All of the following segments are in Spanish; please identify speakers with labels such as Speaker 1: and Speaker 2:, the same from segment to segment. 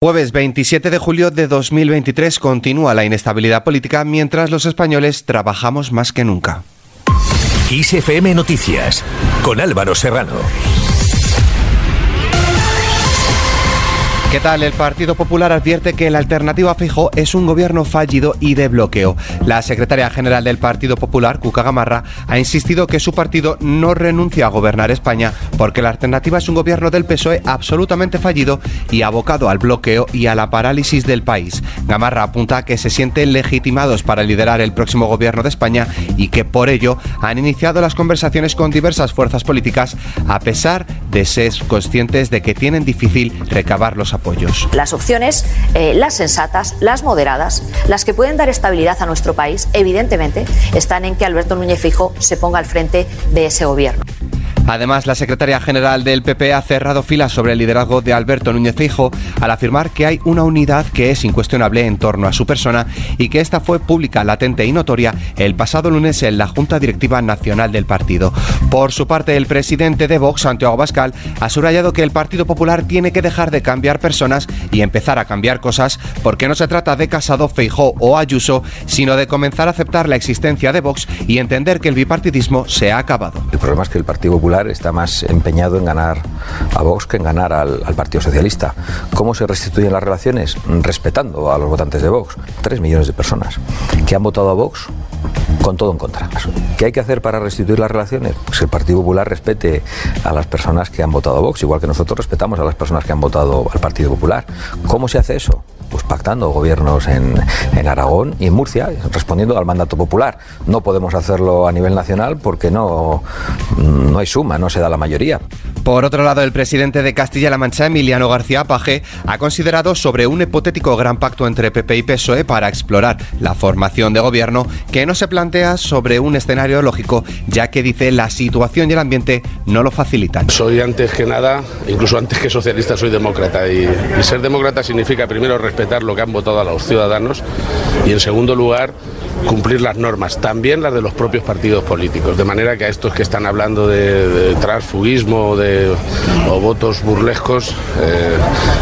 Speaker 1: Jueves 27 de julio de 2023 continúa la inestabilidad política mientras los españoles trabajamos más que nunca.
Speaker 2: Noticias con Álvaro Serrano.
Speaker 1: ¿Qué tal? El Partido Popular advierte que la alternativa fijo es un gobierno fallido y de bloqueo. La secretaria general del Partido Popular, Cuca Gamarra, ha insistido que su partido no renuncia a gobernar España porque la alternativa es un gobierno del PSOE absolutamente fallido y abocado al bloqueo y a la parálisis del país. Gamarra apunta que se sienten legitimados para liderar el próximo gobierno de España y que por ello han iniciado las conversaciones con diversas fuerzas políticas a pesar de ser conscientes de que tienen difícil recabar los
Speaker 3: Las opciones, eh, las sensatas, las moderadas, las que pueden dar estabilidad a nuestro país, evidentemente, están en que Alberto Núñez Fijo se ponga al frente de ese gobierno.
Speaker 1: Además, la secretaria general del PP ha cerrado filas sobre el liderazgo de Alberto Núñez Feijóo al afirmar que hay una unidad que es incuestionable en torno a su persona y que esta fue pública, latente y notoria el pasado lunes en la Junta Directiva Nacional del partido. Por su parte, el presidente de Vox, Santiago Bascal, ha subrayado que el Partido Popular tiene que dejar de cambiar personas y empezar a cambiar cosas porque no se trata de Casado, Feijó o Ayuso, sino de comenzar a aceptar la existencia de Vox y entender que el bipartidismo se ha acabado.
Speaker 4: El problema es que el Partido Popular está más empeñado en ganar a Vox que en ganar al, Partido Socialista. ¿Cómo se restituyen las relaciones? Respetando a los votantes de Vox. Tres millones de personas que han votado a Vox con todo en contra. ¿Qué hay que hacer para restituir las relaciones? Pues el Partido Popular respete a las personas que han votado a Vox, igual que nosotros respetamos a las personas que han votado al Partido Popular. ¿Cómo se hace eso? Pues pactando gobiernos en, en, Aragón y en Murcia, respondiendo al mandato popular. No podemos hacerlo a nivel nacional porque no, no hay suma, no se da la mayoría.
Speaker 1: Por otro lado, el presidente de Castilla-La Mancha, Emiliano García Paje, ha considerado sobre un hipotético gran pacto entre PP y PSOE para explorar la formación de gobierno que no se plantea sobre un escenario lógico, ya que dice la situación y el ambiente no lo facilitan.
Speaker 5: Soy antes que nada, incluso antes que socialista, soy demócrata y, ser demócrata significa primero respetar lo que han votado a los ciudadanos y en segundo lugar cumplir las normas, también las de los propios partidos políticos. De manera que a estos que están hablando de, transfugismo de, o votos burlescos, eh,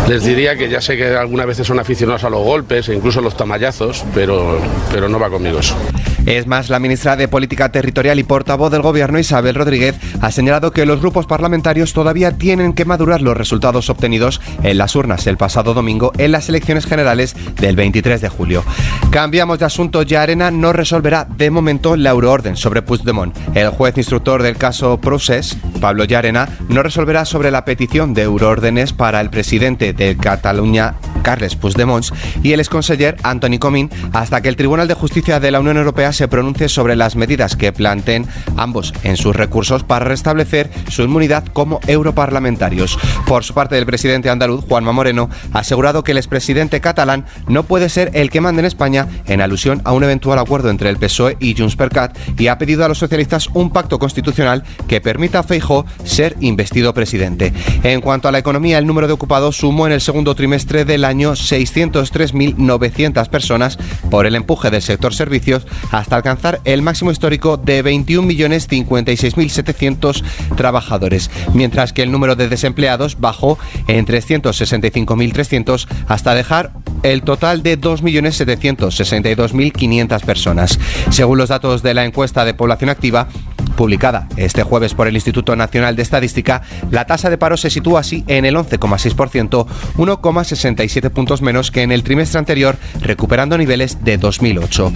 Speaker 5: les diría que ya sé que algunas veces son aficionados a los golpes e incluso a los tamallazos, pero, pero no va conmigo eso.
Speaker 1: Es más, la ministra de Política Territorial y portavoz del Gobierno, Isabel Rodríguez, ha señalado que los grupos parlamentarios todavía tienen que madurar los resultados obtenidos en las urnas el pasado domingo en las elecciones generales del 23 de julio. Cambiamos de asunto. Ya Arena no resolverá de momento la euroorden sobre Puigdemont. El juez instructor del caso Process, Pablo Llarena, no resolverá sobre la petición de euroórdenes para el presidente de Cataluña, Carles Puigdemont, y el exconseller Anthony Comín hasta que el Tribunal de Justicia de la Unión Europea se pronuncie sobre las medidas que planteen ambos en sus recursos para restablecer su inmunidad como europarlamentarios. Por su parte, el presidente andaluz, Juanma Moreno, ha asegurado que el expresidente catalán no puede ser el que mande en España en alusión a un eventual acuerdo entre el PSOE y Junts per Cat y ha pedido a los socialistas un pacto constitucional que permita a Feijóo ser investido presidente. En cuanto a la economía, el número de ocupados sumó en el segundo trimestre del año 603.900 personas por el empuje del sector servicios hasta alcanzar el máximo histórico de 21.056.700 trabajadores, mientras que el número de desempleados bajó en 365.300 hasta dejar el total de 2.762.500 personas. Según los datos de la encuesta de población activa, publicada este jueves por el Instituto Nacional de Estadística, la tasa de paro se sitúa así en el 11,6%, 1,67 puntos menos que en el trimestre anterior, recuperando niveles de 2008.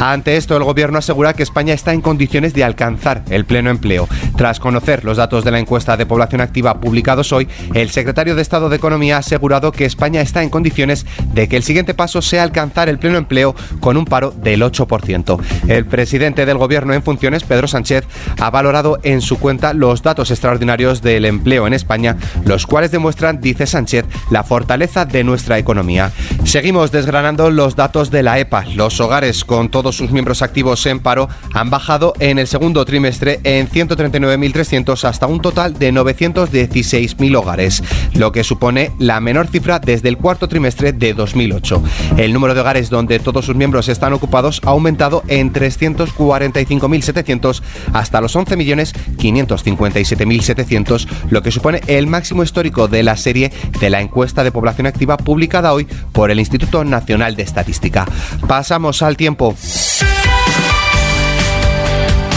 Speaker 1: Ante esto, el gobierno asegura que España está en condiciones de alcanzar el pleno empleo. Tras conocer los datos de la encuesta de población activa publicados hoy, el secretario de Estado de Economía ha asegurado que España está en condiciones de que el siguiente paso sea alcanzar el pleno empleo con un paro del 8%. El presidente del gobierno en funciones, Pedro Sánchez, ha valorado en su cuenta los datos extraordinarios del empleo en España, los cuales demuestran, dice Sánchez, la fortaleza de nuestra economía. Seguimos desgranando los datos de la EPA. Los hogares con todos sus miembros activos en paro han bajado en el segundo trimestre en 139.300 hasta un total de 916.000 hogares, lo que supone la menor cifra desde el cuarto trimestre de 2008. El número de hogares donde todos sus miembros están ocupados ha aumentado en 345.700 hasta hasta los 11.557.700, lo que supone el máximo histórico de la serie de la encuesta de población activa publicada hoy por el Instituto Nacional de Estadística. Pasamos al tiempo.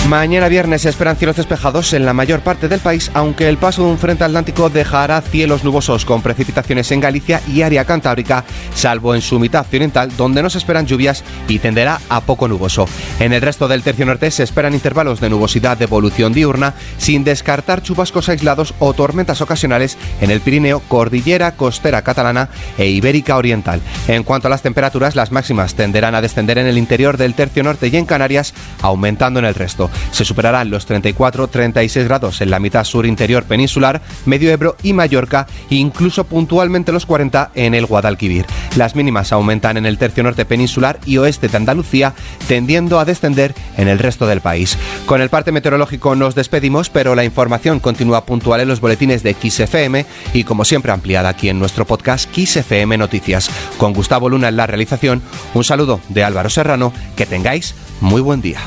Speaker 1: Mañana viernes se esperan cielos despejados en la mayor parte del país, aunque el paso de un frente atlántico dejará cielos nubosos con precipitaciones en Galicia y área cantábrica, salvo en su mitad occidental, donde no se esperan lluvias y tenderá a poco nuboso. En el resto del tercio norte se esperan intervalos de nubosidad de evolución diurna, sin descartar chubascos aislados o tormentas ocasionales en el Pirineo, Cordillera Costera Catalana e Ibérica Oriental. En cuanto a las temperaturas, las máximas tenderán a descender en el interior del tercio norte y en Canarias, aumentando en el resto. Se superarán los 34-36 grados en la mitad sur interior peninsular, Medio Ebro y Mallorca, e incluso puntualmente los 40 en el Guadalquivir. Las mínimas aumentan en el tercio norte peninsular y oeste de Andalucía, tendiendo a descender en el resto del país. Con el parte meteorológico nos despedimos, pero la información continúa puntual en los boletines de XFM y como siempre ampliada aquí en nuestro podcast XFM Noticias. Con Gustavo Luna en la realización, un saludo de Álvaro Serrano, que tengáis muy buen día.